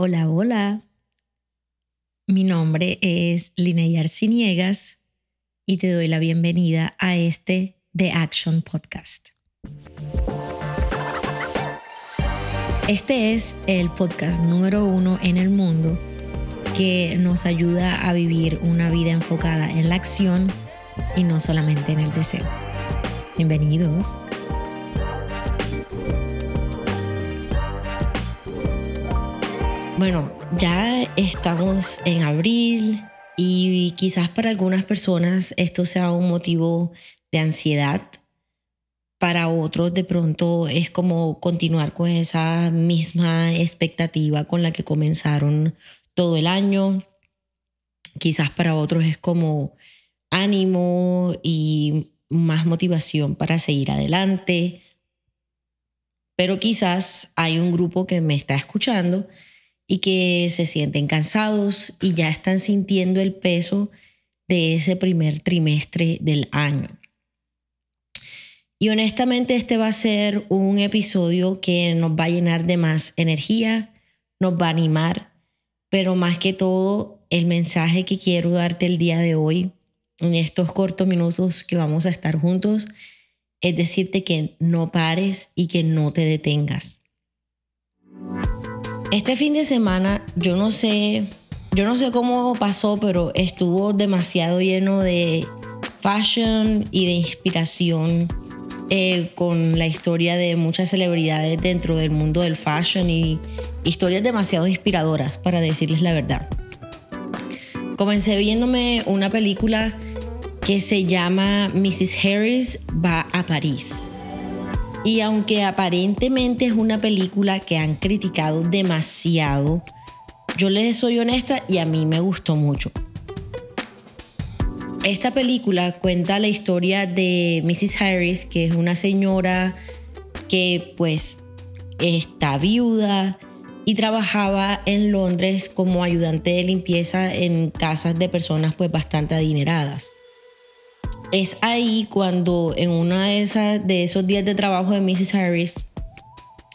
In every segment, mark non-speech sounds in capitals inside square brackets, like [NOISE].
Hola, hola. Mi nombre es Linnea Arciniegas y te doy la bienvenida a este The Action Podcast. Este es el podcast número uno en el mundo que nos ayuda a vivir una vida enfocada en la acción y no solamente en el deseo. Bienvenidos. Bueno, ya estamos en abril y quizás para algunas personas esto sea un motivo de ansiedad. Para otros de pronto es como continuar con esa misma expectativa con la que comenzaron todo el año. Quizás para otros es como ánimo y más motivación para seguir adelante. Pero quizás hay un grupo que me está escuchando y que se sienten cansados y ya están sintiendo el peso de ese primer trimestre del año. Y honestamente este va a ser un episodio que nos va a llenar de más energía, nos va a animar, pero más que todo el mensaje que quiero darte el día de hoy, en estos cortos minutos que vamos a estar juntos, es decirte que no pares y que no te detengas. Este fin de semana, yo no sé, yo no sé cómo pasó, pero estuvo demasiado lleno de fashion y de inspiración eh, con la historia de muchas celebridades dentro del mundo del fashion y historias demasiado inspiradoras, para decirles la verdad. Comencé viéndome una película que se llama Mrs. Harris va a París. Y aunque aparentemente es una película que han criticado demasiado, yo les soy honesta y a mí me gustó mucho. Esta película cuenta la historia de Mrs. Harris, que es una señora que pues está viuda y trabajaba en Londres como ayudante de limpieza en casas de personas pues bastante adineradas es ahí cuando en una de, de esos días de trabajo de Mrs. Harris,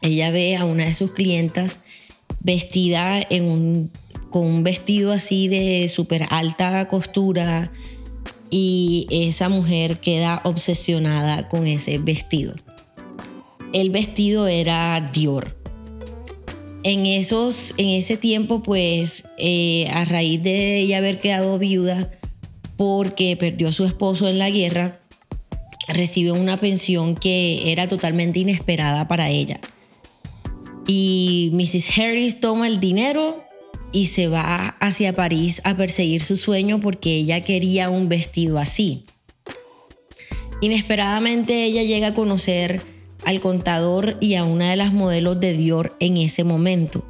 ella ve a una de sus clientas vestida con un vestido así de súper alta costura y esa mujer queda obsesionada con ese vestido. El vestido era Dior. En, esos, en ese tiempo, pues, eh, a raíz de ella haber quedado viuda, porque perdió a su esposo en la guerra, recibió una pensión que era totalmente inesperada para ella. Y Mrs. Harris toma el dinero y se va hacia París a perseguir su sueño porque ella quería un vestido así. Inesperadamente ella llega a conocer al contador y a una de las modelos de Dior en ese momento.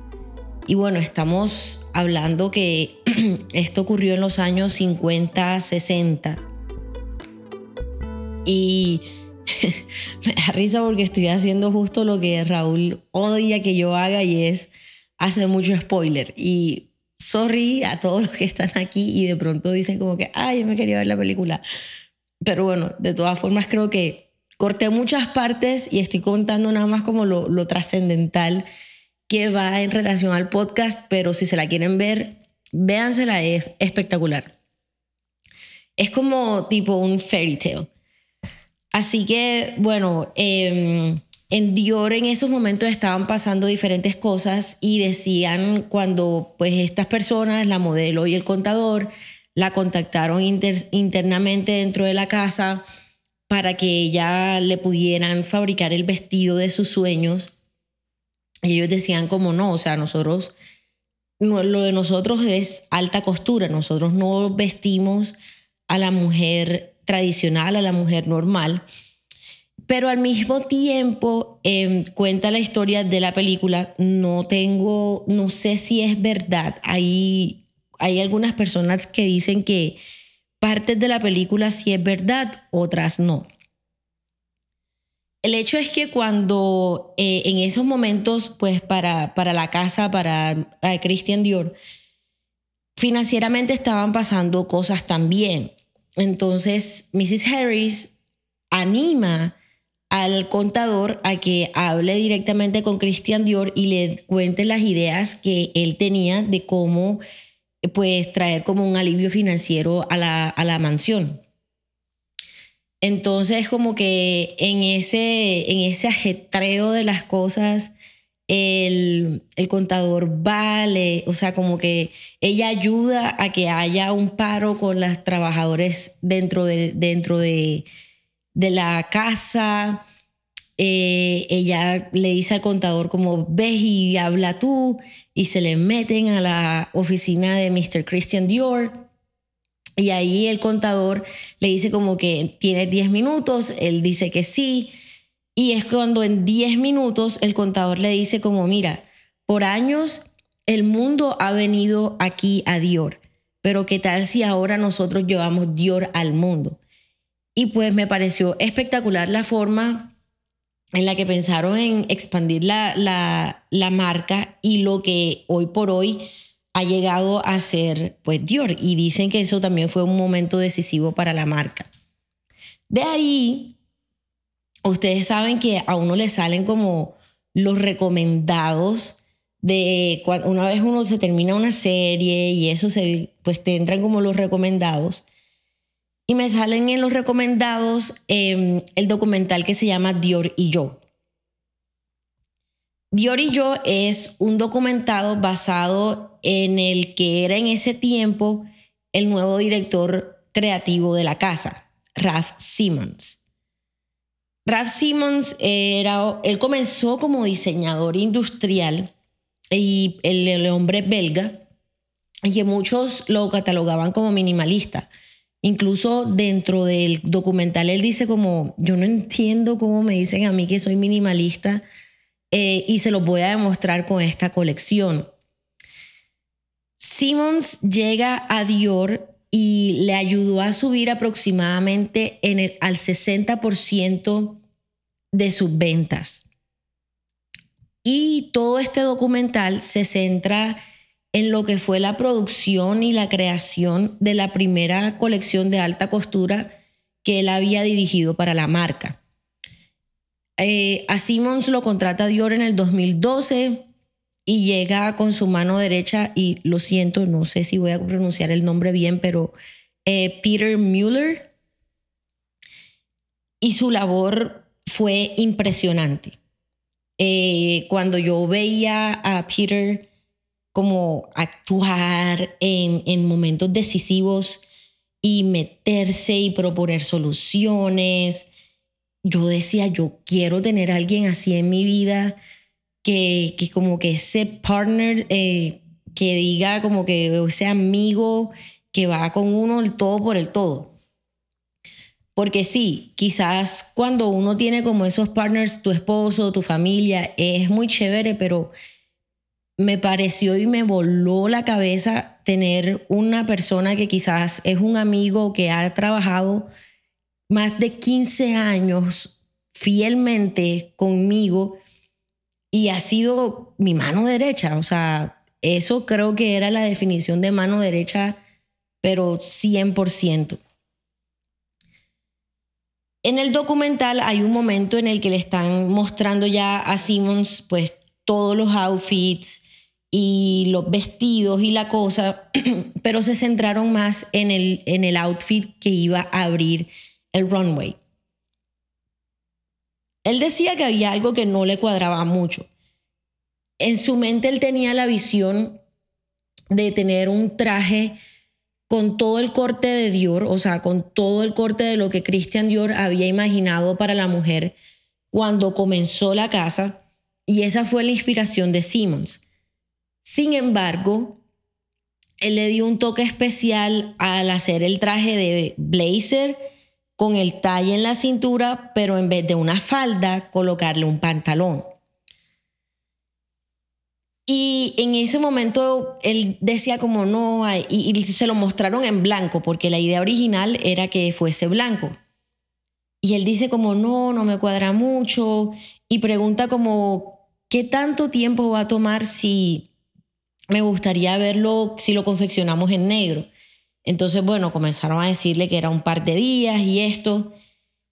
Y bueno, estamos hablando que [CLEARS THROAT] esto ocurrió en los años 50, 60. Y [LAUGHS] me da risa porque estoy haciendo justo lo que Raúl odia que yo haga y es hacer mucho spoiler. Y sorry a todos los que están aquí y de pronto dicen como que, ay, yo me quería ver la película. Pero bueno, de todas formas creo que corté muchas partes y estoy contando nada más como lo, lo trascendental que va en relación al podcast, pero si se la quieren ver, véansela, es espectacular. Es como tipo un fairy tale. Así que, bueno, em, en Dior en esos momentos estaban pasando diferentes cosas y decían cuando pues estas personas, la modelo y el contador, la contactaron internamente dentro de la casa para que ella le pudieran fabricar el vestido de sus sueños y ellos decían como no, o sea, nosotros, lo de nosotros es alta costura, nosotros no vestimos a la mujer tradicional, a la mujer normal. Pero al mismo tiempo em, cuenta la historia de la película. No tengo, no sé si es verdad. Hay, hay algunas personas que dicen que partes de la película sí es verdad, otras no. El hecho es que cuando eh, en esos momentos, pues para, para la casa, para Christian Dior, financieramente estaban pasando cosas también. Entonces, Mrs. Harris anima al contador a que hable directamente con Christian Dior y le cuente las ideas que él tenía de cómo pues traer como un alivio financiero a la, a la mansión. Entonces como que en ese, en ese ajetreo de las cosas, el, el, contador vale, o sea, como que ella ayuda a que haya un paro con las trabajadores dentro de, dentro de, de la casa. Eh, ella le dice al contador como, ves y habla tú, y se le meten a la oficina de Mr. Christian Dior. Y ahí el contador le dice como que tiene 10 minutos, él dice que sí. Y es cuando en 10 minutos el contador le dice como, mira, por años el mundo ha venido aquí a Dior, pero ¿qué tal si ahora nosotros llevamos Dior al mundo? Y pues me pareció espectacular la forma en la que pensaron en expandir la, la, la marca y lo que hoy por hoy ha llegado a ser pues Dior. Y dicen que eso también fue un momento decisivo para la marca. De ahí, ustedes saben que a uno le salen como los recomendados de cuando una vez uno se termina una serie y eso se, pues te entran como los recomendados. Y me salen en los recomendados em, el documental que se llama Dior y yo. Dior y yo es un documentado basado en el que era en ese tiempo el nuevo director creativo de la casa, Ralph Simmons. Ralph Simmons era, él comenzó como diseñador industrial y el, el hombre belga, y que muchos lo catalogaban como minimalista. Incluso dentro del documental él dice como, yo no entiendo cómo me dicen a mí que soy minimalista eh, y se lo voy a demostrar con esta colección. Simmons llega a Dior y le ayudó a subir aproximadamente al 60% de sus ventas. Y todo este documental se centra en lo que fue la producción y la creación de la primera colección de alta costura que él había dirigido para la marca. Eh, a Simmons lo contrata Dior en el 2012 y llega con su mano derecha, y lo siento, no sé si voy a pronunciar el nombre bien, pero eh, Peter Mueller. Y su labor fue impresionante. Eh, cuando yo veía a Peter como actuar en, en momentos decisivos y meterse y proponer soluciones. Yo decía, yo quiero tener alguien así en mi vida, que, que como que ese partner, eh, que diga como que ese amigo que va con uno el todo por el todo. Porque sí, quizás cuando uno tiene como esos partners, tu esposo, tu familia, es muy chévere, pero me pareció y me voló la cabeza tener una persona que quizás es un amigo que ha trabajado más de 15 años fielmente conmigo y ha sido mi mano derecha. O sea, eso creo que era la definición de mano derecha, pero 100%. En el documental hay un momento en el que le están mostrando ya a Simmons pues todos los outfits y los vestidos y la cosa, [CLEARS THROAT] pero se centraron más en el, en el outfit que iba a abrir el runway. Él decía que había algo que no le cuadraba mucho. En su mente él tenía la visión de tener un traje con todo el corte de Dior, o sea, con todo el corte de lo que Christian Dior había imaginado para la mujer cuando comenzó la casa y esa fue la inspiración de Simmons. Sin embargo, él le dio un toque especial al hacer el traje de blazer con el talle en la cintura, pero en vez de una falda, colocarle un pantalón. Y en ese momento él decía como no, y, y, se lo mostraron en blanco, porque la idea original era que fuese blanco. Y él dice como no, no me cuadra mucho, y pregunta como ¿qué tanto tiempo va a tomar si me gustaría verlo, si lo confeccionamos en negro? Entonces, bueno, comenzaron a decirle que era un par de días y esto.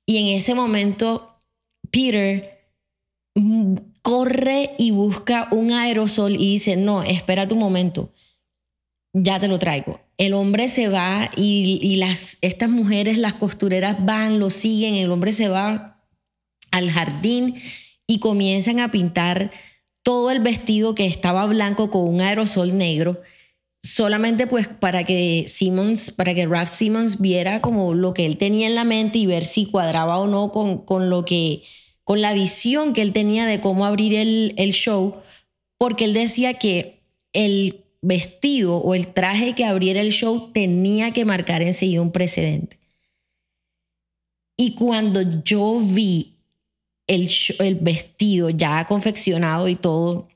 Y en ese momento, Peter corre y busca un aerosol y dice, no, espera tu momento, ya te lo traigo. El hombre se va y, las, estas mujeres, las costureras van, lo siguen, el hombre se va al jardín y comienzan a pintar todo el vestido que estaba blanco con un aerosol negro solamente pues para que Simmons, para que Ralph Simmons viera como lo que él tenía en la mente y ver si cuadraba o no con, con lo que, con la visión que él tenía de cómo abrir el, el show, porque él decía que el vestido o el traje que abriera el show tenía que marcar enseguida un precedente. Y cuando yo vi el, el vestido ya confeccionado y todo,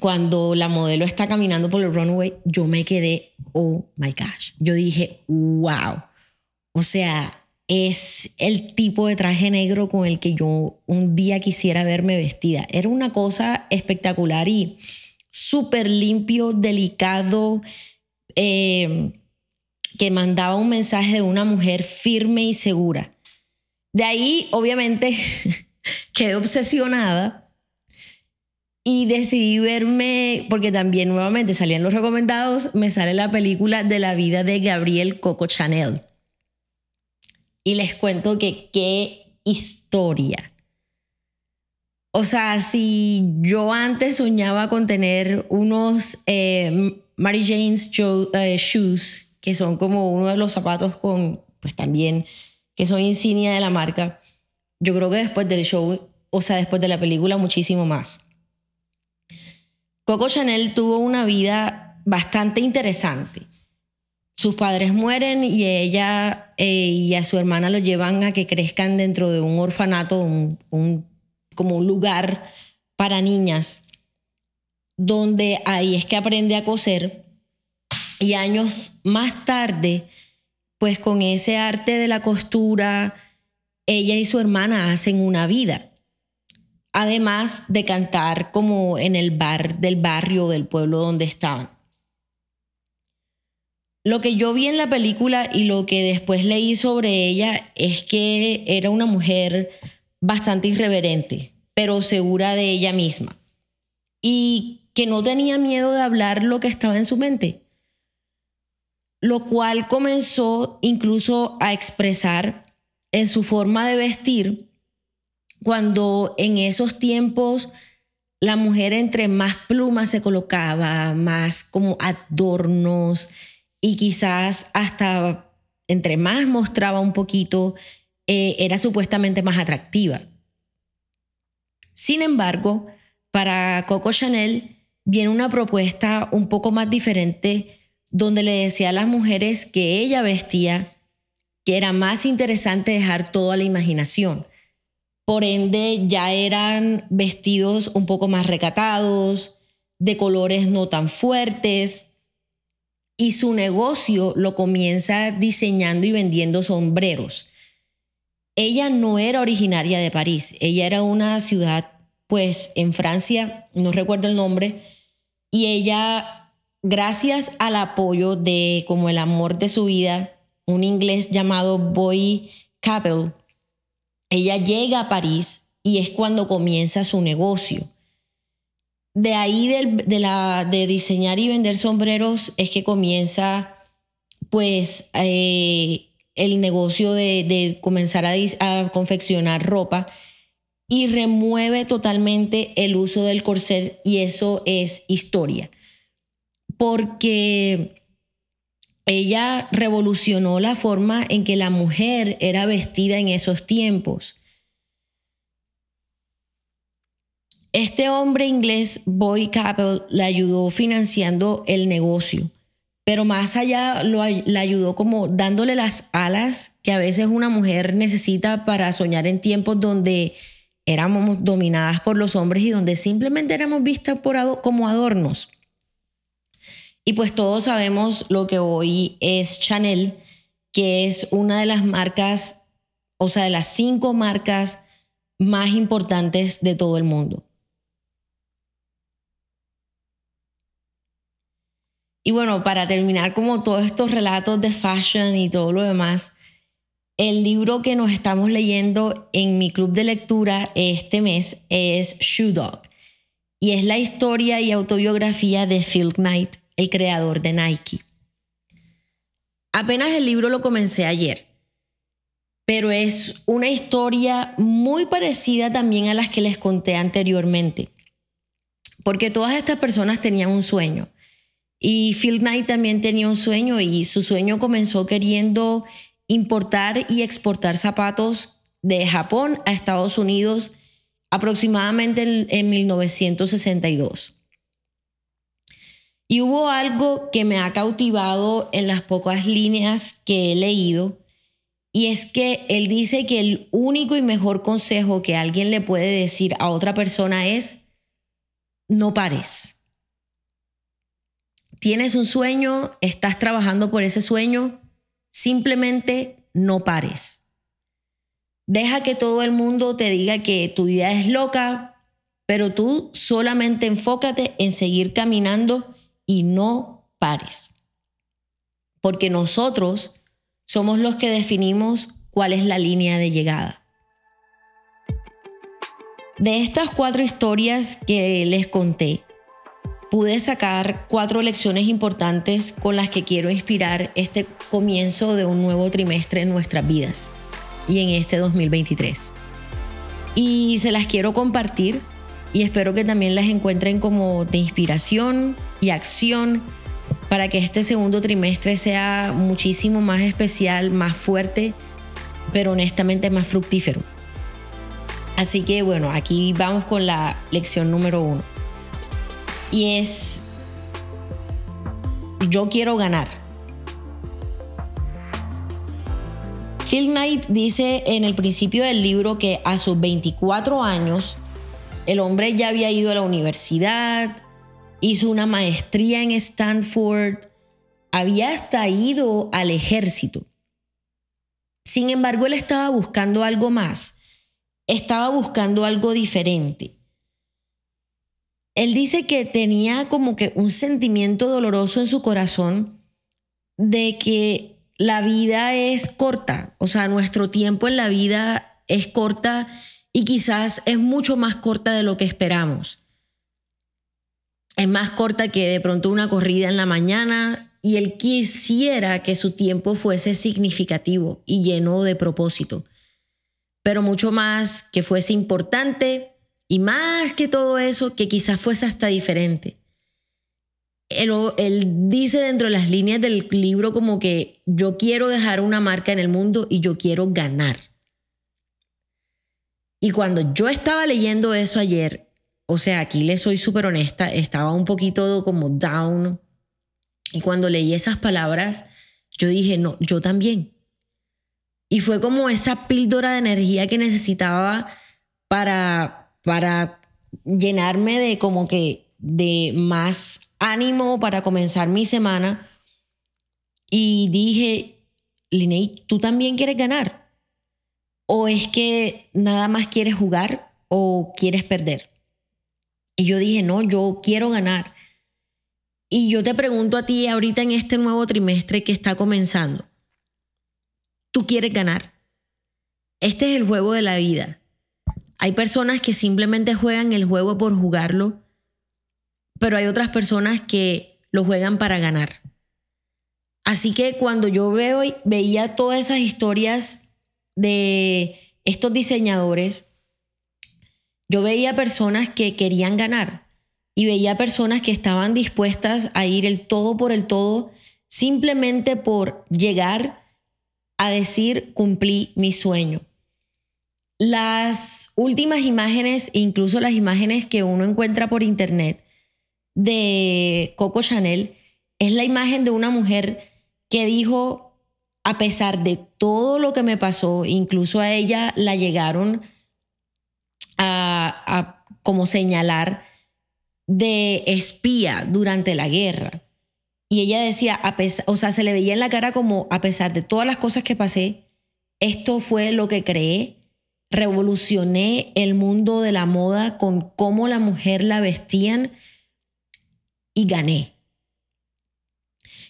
cuando la modelo está caminando por el runway, yo me quedé, oh my gosh. Yo dije, wow. O sea, es el tipo de traje negro con el que yo un día quisiera verme vestida. Era una cosa espectacular y súper limpio, delicado, eh, que mandaba un mensaje de una mujer firme y segura. De ahí, obviamente, [LAUGHS] quedé obsesionada y decidí verme, porque también nuevamente salían los recomendados, me sale la película de la vida de Gabriel Coco Chanel. Y les cuento que qué historia. O sea, si yo antes soñaba con tener unos eh, Mary Jane's eh, shoes, que son como uno de los zapatos con, pues también, que son insignia de la marca, yo creo que después del show, o sea, después de la película, muchísimo más. Coco Chanel tuvo una vida bastante interesante. Sus padres mueren y ella eh, y a su hermana lo llevan a que crezcan dentro de un orfanato, un, como un lugar para niñas, donde ahí es que aprende a coser. Y años más tarde, pues con ese arte de la costura, ella y su hermana hacen una vida además de cantar como en el bar del barrio del pueblo donde estaban. Lo que yo vi en la película y lo que después leí sobre ella es que era una mujer bastante irreverente, pero segura de ella misma y que no tenía miedo de hablar lo que estaba en su mente, lo cual comenzó incluso a expresar en su forma de vestir cuando en esos tiempos la mujer entre más plumas se colocaba, más como adornos y quizás hasta entre más mostraba un poquito, eh, era supuestamente más atractiva. Sin embargo, para Coco Chanel viene una propuesta un poco más diferente donde le decía a las mujeres que ella vestía que era más interesante dejar todo a la imaginación por ende, ya eran vestidos un poco más recatados, de colores no tan fuertes. Y su negocio lo comienza diseñando y vendiendo sombreros. Ella no era originaria de París, ella era una ciudad, pues en Francia, no recuerdo el nombre, y ella, gracias al apoyo de como el amor de su vida, un inglés llamado Boy Capel, ella llega a París y es cuando comienza su negocio. De ahí de, la, de diseñar y vender sombreros es que comienza pues eh, el negocio de, comenzar a, a, confeccionar ropa y remueve totalmente el uso del corset y eso es historia. Porque ella revolucionó la forma en que la mujer era vestida en esos tiempos. Este hombre inglés, Boy Capel, le ayudó financiando el negocio, pero más allá lo, le ayudó como dándole las alas que a veces una mujer necesita para soñar en tiempos donde éramos dominadas por los hombres y donde simplemente éramos vistas como adornos. Y pues todos sabemos lo que hoy es Chanel, que es una de las marcas, o sea, de las cinco marcas más importantes de todo el mundo. Y bueno, para terminar como todos estos relatos de fashion y todo lo demás, el libro que nos estamos leyendo en mi club de lectura este mes es Shoe Dog y es la historia y autobiografía de Phil Knight, el creador de Nike. Apenas el libro lo comencé ayer, pero es una historia muy parecida también a las que les conté anteriormente, porque todas estas personas tenían un sueño. Y Phil Knight también tenía un sueño y su sueño comenzó queriendo importar y exportar zapatos de Japón a Estados Unidos aproximadamente en, 1962. Y hubo algo que me ha cautivado en las pocas líneas que he leído, y es que él dice que el único y mejor consejo que alguien le puede decir a otra persona es, no pares. Tienes un sueño, estás trabajando por ese sueño, simplemente no pares. Deja que todo el mundo te diga que tu idea es loca, pero tú solamente enfócate en seguir caminando y no pares. Porque nosotros somos los que definimos cuál es la línea de llegada. De estas cuatro historias que les conté, pude sacar cuatro lecciones importantes con las que quiero inspirar este comienzo de un nuevo trimestre en nuestras vidas y en este 2023. Y se las quiero compartir y espero que también las encuentren como de inspiración y acción para que este segundo trimestre sea muchísimo más especial, más fuerte, pero honestamente más fructífero. Así que bueno, aquí vamos con la lección número uno. Y es, yo quiero ganar. Phil Knight dice en el principio del libro que a sus 24 años el hombre ya había ido a la universidad, hizo una maestría en Stanford, había hasta ido al ejército. Sin embargo, él estaba buscando algo más, estaba buscando algo diferente. Él dice que tenía como que un sentimiento doloroso en su corazón de que la vida es corta, o sea, nuestro tiempo en la vida es corta y quizás es mucho más corta de lo que esperamos. Es más corta que de pronto una corrida en la mañana y él quisiera que su tiempo fuese significativo y lleno de propósito, pero mucho más que fuese importante y más que todo eso, que quizás fuese hasta diferente él, dice dentro de las líneas del libro como que yo quiero dejar una marca en el mundo y yo quiero ganar. Y cuando yo estaba leyendo eso ayer, o sea, aquí le soy súper honesta, estaba un poquito como down. Y cuando leí esas palabras, yo dije, no, yo también. Y fue como esa píldora de energía que necesitaba para, para llenarme de como que de más ánimo para comenzar mi semana y dije, Linney, ¿tú también quieres ganar? ¿O es que nada más quieres jugar o quieres perder? Y yo dije, no, yo quiero ganar. Y yo te pregunto a ti ahorita en este nuevo trimestre que está comenzando, ¿tú quieres ganar? Este es el juego de la vida. Hay personas que simplemente juegan el juego por jugarlo pero hay otras personas que lo juegan para ganar. Así que cuando yo veo, veía todas esas historias de estos diseñadores, yo veía personas que querían ganar y veía personas que estaban dispuestas a ir el todo por el todo simplemente por llegar a decir cumplí mi sueño. Las últimas imágenes, incluso las imágenes que uno encuentra por internet, de Coco Chanel es la imagen de una mujer que dijo, a pesar de todo lo que me pasó, incluso a ella la llegaron a, como señalar de espía durante la guerra. Y ella decía, a pesar, o sea, se le veía en la cara como, a pesar de todas las cosas que pasé, esto fue lo que creé, revolucioné el mundo de la moda con cómo la mujer la vestían y gané.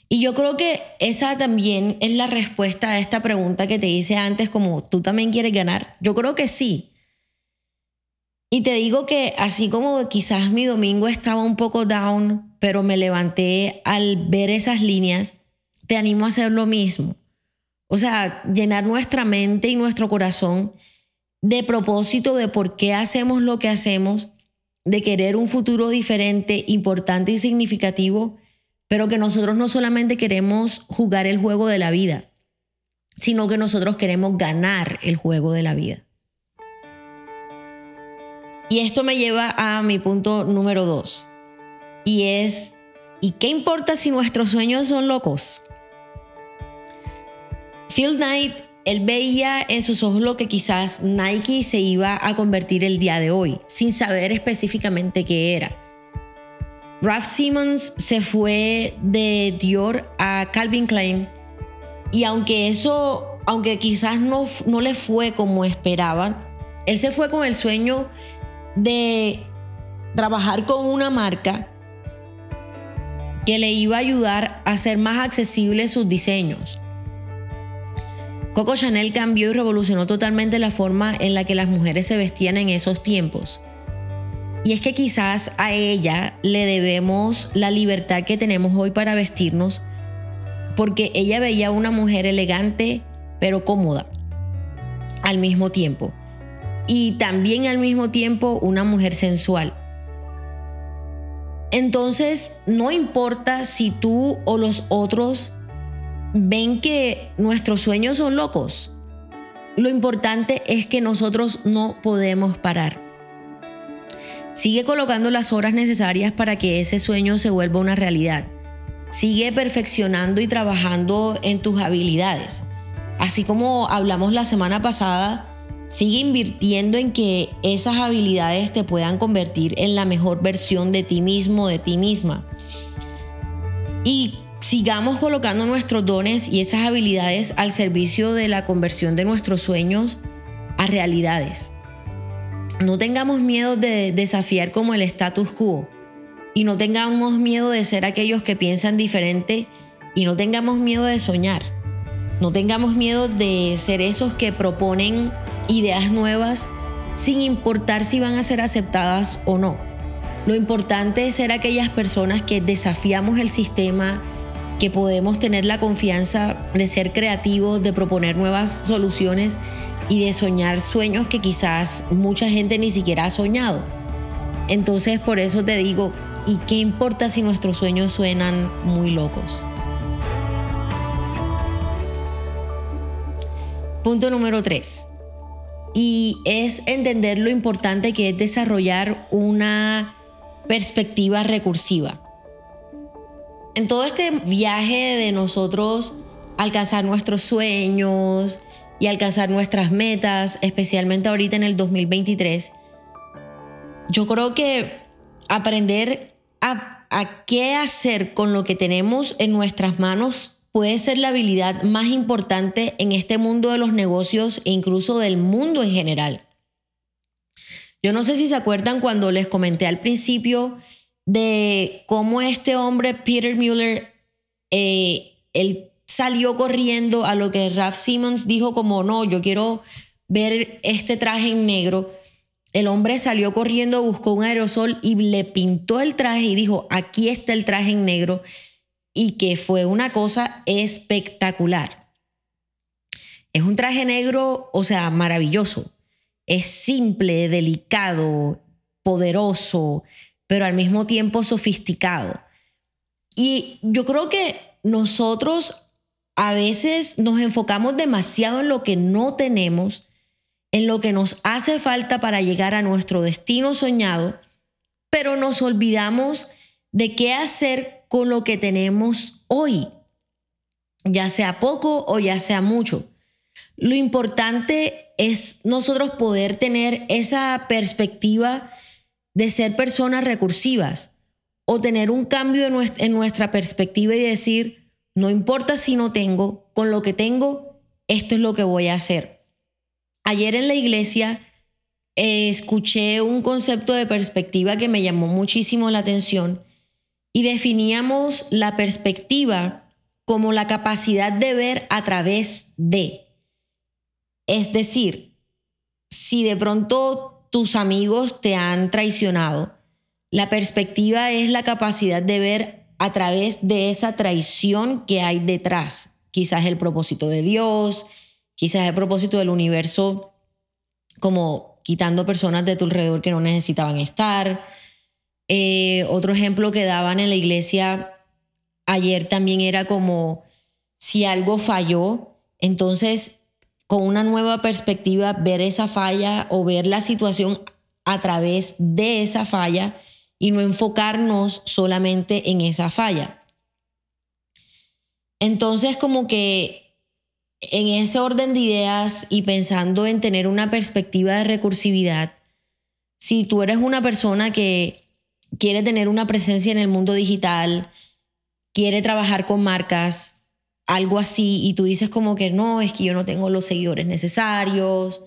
Y yo creo que esa también es la respuesta a esta pregunta que te hice antes, como tú también quieres ganar. Yo creo que sí. Y te digo que así como quizás mi domingo estaba un poco down, pero me levanté al ver esas líneas, te animo a hacer lo mismo. O sea, llenar nuestra mente y nuestro corazón de propósito de por qué hacemos lo que hacemos, de querer un futuro diferente, importante y significativo, pero que nosotros no solamente queremos jugar el juego de la vida, sino que nosotros queremos ganar el juego de la vida. Y esto me lleva a mi punto número dos. Y es, ¿y qué importa si nuestros sueños son locos? Phil Knight, él veía en sus ojos lo que quizás Nike se iba a convertir el día de hoy, sin saber específicamente qué era. Ralph Simmons se fue de Dior a Calvin Klein y aunque eso, aunque quizás no, no le fue como esperaban, él se fue con el sueño de trabajar con una marca que le iba a ayudar a hacer más accesibles sus diseños. Coco Chanel cambió y revolucionó totalmente la forma en la que las mujeres se vestían en esos tiempos. Y es que quizás a ella le debemos la libertad que tenemos hoy para vestirnos, porque ella veía una mujer elegante pero cómoda al mismo tiempo y también al mismo tiempo una mujer sensual. Entonces, no importa si tú o los otros ven que nuestros sueños son locos. Lo importante es que nosotros no podemos parar. Sigue colocando las horas necesarias para que ese sueño se vuelva una realidad. Sigue perfeccionando y trabajando en tus habilidades. Así como hablamos la semana pasada Sigue invirtiendo en que esas habilidades te puedan convertir en la mejor versión de ti mismo, de ti misma. Y sigamos colocando nuestros dones y esas habilidades al servicio de la conversión de nuestros sueños a realidades. No tengamos miedo de desafiar como el status quo y no tengamos miedo de ser aquellos que piensan diferente y no tengamos miedo de soñar. No tengamos miedo de ser esos que proponen ideas nuevas sin importar si van a ser aceptadas o no. Lo importante es ser aquellas personas que desafiamos el sistema, que podemos tener la confianza de ser creativos, de proponer nuevas soluciones y de soñar sueños que quizás mucha gente ni siquiera ha soñado. Entonces por eso te digo, ¿y qué importa si nuestros sueños suenan muy locos? Punto número 3 y es entender lo importante que es desarrollar una perspectiva recursiva. En todo este viaje de nosotros alcanzar nuestros sueños y alcanzar nuestras metas, especialmente ahorita en el 2023, yo creo que aprender a, qué hacer con lo que tenemos en nuestras manos puede ser la habilidad más importante en este mundo de los negocios e incluso del mundo en general. Yo no sé si se acuerdan cuando les comenté al principio de cómo este hombre, Peter Mueller, eh, él salió corriendo a lo que Ralph Simmons dijo como, no, yo quiero ver este traje en negro. El hombre salió corriendo, buscó un aerosol y le pintó el traje y dijo, aquí está el traje en negro y que fue una cosa espectacular. Es un traje negro, o sea, maravilloso. Es simple, delicado, poderoso, pero al mismo tiempo sofisticado. Y yo creo que nosotros a veces nos enfocamos demasiado en lo que no tenemos, en lo que nos hace falta para llegar a nuestro destino soñado, pero nos olvidamos de qué hacer con lo que tenemos hoy, ya sea poco o ya sea mucho. Lo importante es nosotros poder tener esa perspectiva de ser personas recursivas o tener un cambio en nuestra perspectiva y decir, no importa si no tengo, con lo que tengo, esto es lo que voy a hacer. Ayer en la iglesia eh, escuché un concepto de perspectiva que me llamó muchísimo la atención y definíamos la perspectiva como la capacidad de ver a través de. Es decir, si de pronto tus amigos te han traicionado, la perspectiva es la capacidad de ver a través de esa traición que hay detrás. Quizás el propósito de Dios, quizás el propósito del universo, como quitando personas de tu alrededor que no necesitaban estar. Eh, otro ejemplo que daban en la iglesia ayer también era como si algo falló, entonces con una nueva perspectiva ver esa falla o ver la situación a través de esa falla y no enfocarnos solamente en esa falla. Entonces como que en ese orden de ideas y pensando en tener una perspectiva de recursividad, si tú eres una persona que quiere tener una presencia en el mundo digital, quiere trabajar con marcas, algo así, y tú dices como que no, es que yo no tengo los seguidores necesarios,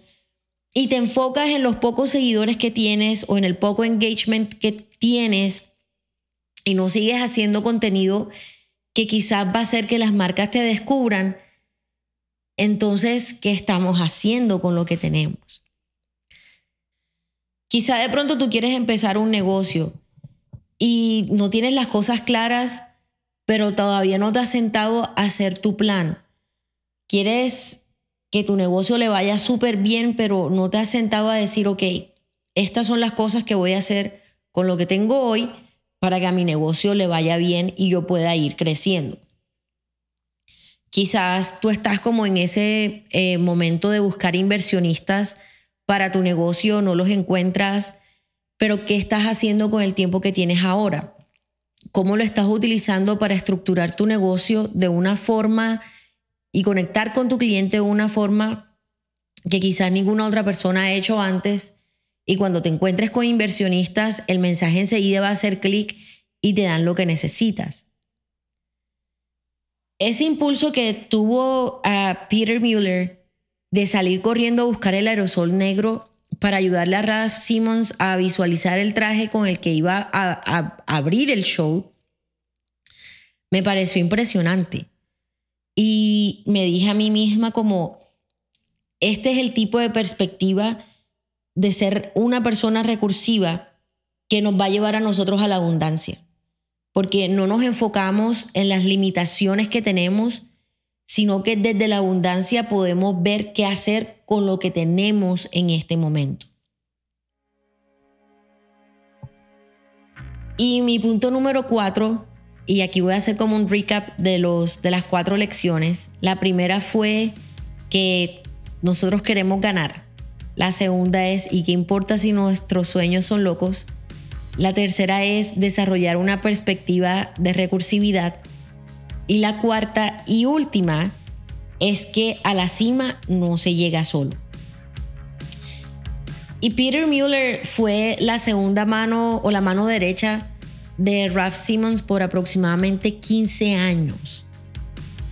y te enfocas en los pocos seguidores que tienes o en el poco engagement que tienes y no sigues haciendo contenido que quizás va a hacer que las marcas te descubran, entonces, ¿qué estamos haciendo con lo que tenemos? Quizá de pronto tú quieres empezar un negocio y no tienes las cosas claras, pero todavía no te has sentado a hacer tu plan. Quieres que tu negocio le vaya súper bien, pero no te has sentado a decir, ok, estas son las cosas que voy a hacer con lo que tengo hoy para que a mi negocio le vaya bien y yo pueda ir creciendo. Quizás tú estás como en ese eh, momento de buscar inversionistas para tu negocio, no los encuentras, pero ¿qué estás haciendo con el tiempo que tienes ahora? ¿Cómo lo estás utilizando para estructurar tu negocio de una forma y conectar con tu cliente de una forma que quizás ninguna otra persona ha hecho antes. Y cuando te encuentres con inversionistas, el mensaje enseguida va a hacer clic y te dan lo que necesitas. Ese impulso que tuvo a Peter Mueller de salir corriendo a buscar el aerosol negro para ayudarle a Ralph Simmons a visualizar el traje con el que iba a, a abrir el show, me pareció impresionante. Y me dije a mí misma como, este es el tipo de perspectiva de ser una persona recursiva que nos va a llevar a nosotros a la abundancia. Porque no nos enfocamos en las limitaciones que tenemos, sino que desde la abundancia podemos ver qué hacer con lo que tenemos en este momento. Y mi punto número cuatro y aquí voy a hacer como un recap de, los, de las cuatro lecciones. La primera fue que nosotros queremos ganar. La segunda es, ¿y qué importa si nuestros sueños son locos? La tercera es desarrollar una perspectiva de recursividad. Y la cuarta y última es que a la cima no se llega solo. Y Peter Mueller fue la segunda mano o la mano derecha de Ralph Simmons por aproximadamente 15 años,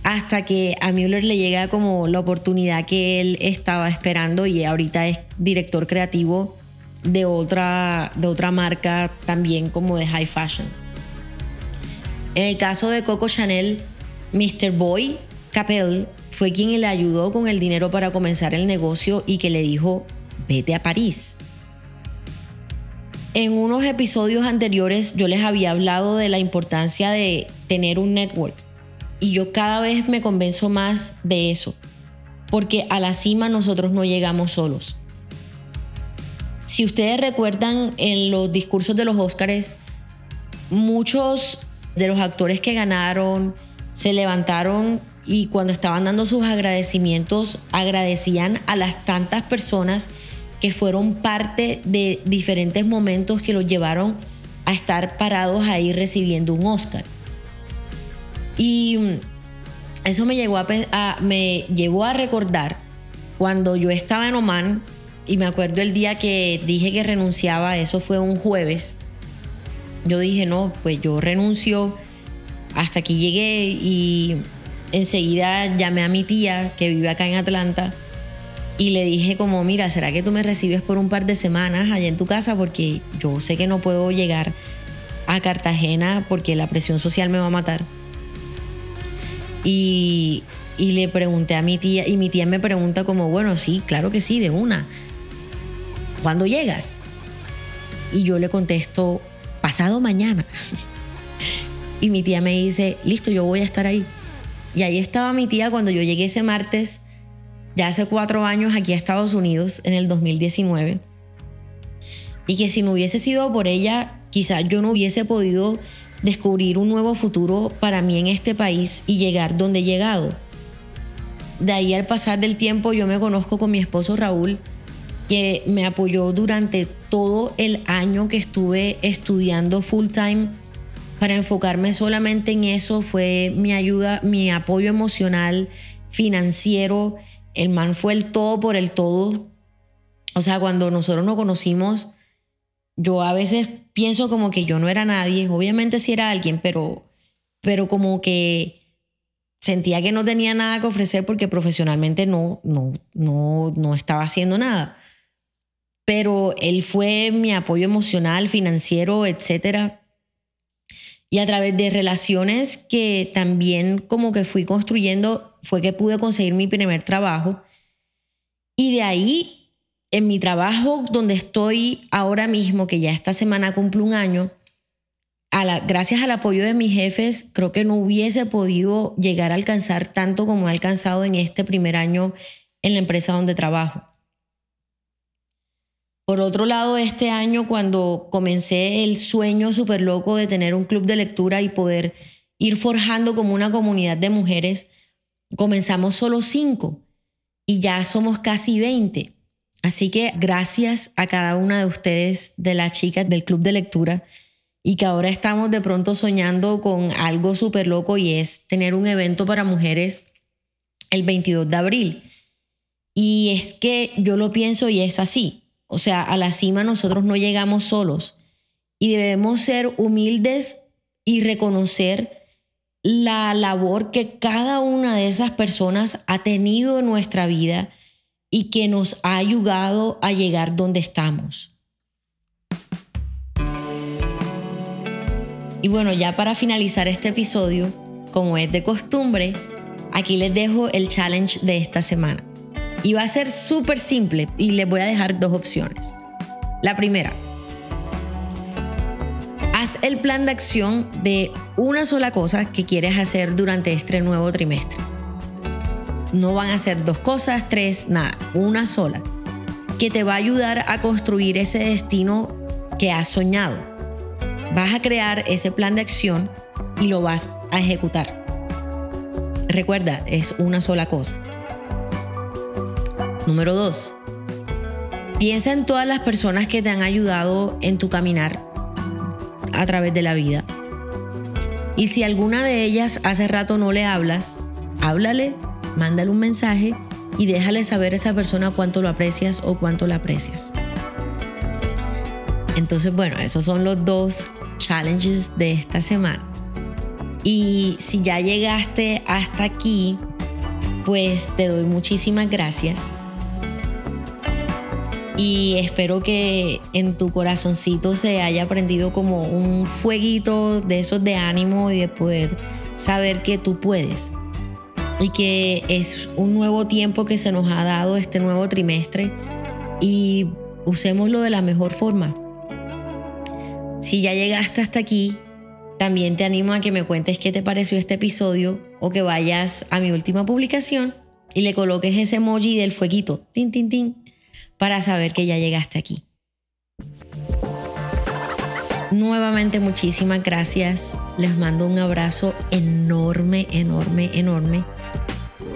hasta que a Mueller le llega como la oportunidad que él estaba esperando y ahorita es director creativo de otra, de otra marca también como de high fashion. En el caso de Coco Chanel, Mr. Boy Capel fue quien le ayudó con el dinero para comenzar el negocio y que le dijo, vete a París. En unos episodios anteriores yo les había hablado de la importancia de tener un network y yo cada vez me convenzo más de eso, porque a la cima nosotros no llegamos solos. Si ustedes recuerdan en los discursos de los Óscares, muchos de los actores que ganaron se levantaron y cuando estaban dando sus agradecimientos agradecían a las tantas personas que fueron parte de diferentes momentos que los llevaron a estar parados ahí recibiendo un Oscar. Y eso me, llegó a, me llevó a recordar cuando yo estaba en Oman y me acuerdo el día que dije que renunciaba, eso fue un jueves. Yo dije, no, pues yo renuncio, hasta aquí llegué y enseguida llamé a mi tía que vive acá en Atlanta y le dije como, mira, ¿será que tú me recibes por un par de semanas allá en tu casa? Porque yo sé que no puedo llegar a Cartagena porque la presión social me va a matar. Y, y le pregunté a mi tía, y mi tía me pregunta como, bueno, sí, claro que sí, de una. ¿Cuándo llegas? Y yo le contesto, pasado mañana. [LAUGHS] y mi tía me dice, listo, yo voy a estar ahí. Y ahí estaba mi tía cuando yo llegué ese martes, ya hace cuatro años aquí a Estados Unidos, en el 2019. Y que si no hubiese sido por ella, quizás yo no hubiese podido descubrir un nuevo futuro para mí en este país y llegar donde he llegado. De ahí al pasar del tiempo yo me conozco con mi esposo Raúl, que me apoyó durante todo el año que estuve estudiando full time para enfocarme solamente en eso. Fue mi ayuda, mi apoyo emocional, financiero. El man fue el todo por el todo. O sea, cuando nosotros nos conocimos, yo a veces pienso como que yo no era nadie, obviamente sí era alguien, pero, pero como que sentía que no tenía nada que ofrecer porque profesionalmente no, no, no, no estaba haciendo nada. Pero él fue mi apoyo emocional, financiero, etcétera. Y a través de relaciones que también como que fui construyendo, fue que pude conseguir mi primer trabajo. Y de ahí en mi trabajo donde estoy ahora mismo, que ya esta semana cumple un año, gracias al apoyo de mis jefes, creo que no hubiese podido llegar a alcanzar tanto como he alcanzado en este primer año en la empresa donde trabajo. Por otro lado, este año cuando comencé el sueño súper loco de tener un club de lectura y poder ir forjando como una comunidad de mujeres, comenzamos solo cinco y ya somos casi 20. Así que gracias a cada una de ustedes, de las chicas del club de lectura, y que ahora estamos de pronto soñando con algo súper loco y es tener un evento para mujeres el 22 de abril. Y es que yo lo pienso y es así. O sea, a la cima nosotros no llegamos solos y debemos ser humildes y reconocer la labor que cada una de esas personas ha tenido en nuestra vida y que nos ha ayudado a llegar donde estamos. Y bueno, ya para finalizar este episodio, como es de costumbre, aquí les dejo el challenge de esta semana. Y va a ser súper simple y les voy a dejar dos opciones. La primera, haz el plan de acción de una sola cosa que quieres hacer durante este nuevo trimestre. No van a ser dos cosas, tres, nada, una sola, que te va a ayudar a construir ese destino que has soñado. Vas a crear ese plan de acción y lo vas a ejecutar. Recuerda, es una sola cosa. Número dos, piensa en todas las personas que te han ayudado en tu caminar a través de la vida. Y si alguna de ellas hace rato no le hablas, háblale mándale un mensaje y déjale saber a esa persona cuánto lo aprecias o cuánto la aprecias. Entonces, bueno, esos son los dos challenges de esta semana. Y si ya llegaste hasta aquí, pues te doy muchísimas gracias. Y espero que en tu corazoncito se haya prendido como un fueguito de esos de ánimo y de poder saber que tú puedes y que es un nuevo tiempo que se nos ha dado este nuevo trimestre y usémoslo de la mejor forma. Si ya llegaste hasta aquí, también te animo a que me cuentes qué te pareció este episodio o que vayas a mi última publicación y le coloques ese emoji del fueguito, tin, tin, tin, para saber que ya llegaste aquí. Nuevamente muchísimas gracias. Les mando un abrazo enorme, enorme, enorme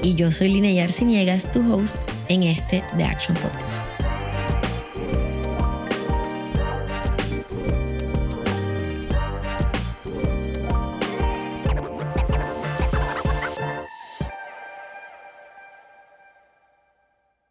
y yo soy Linear Ciniegas, tu host en este The Action Podcast.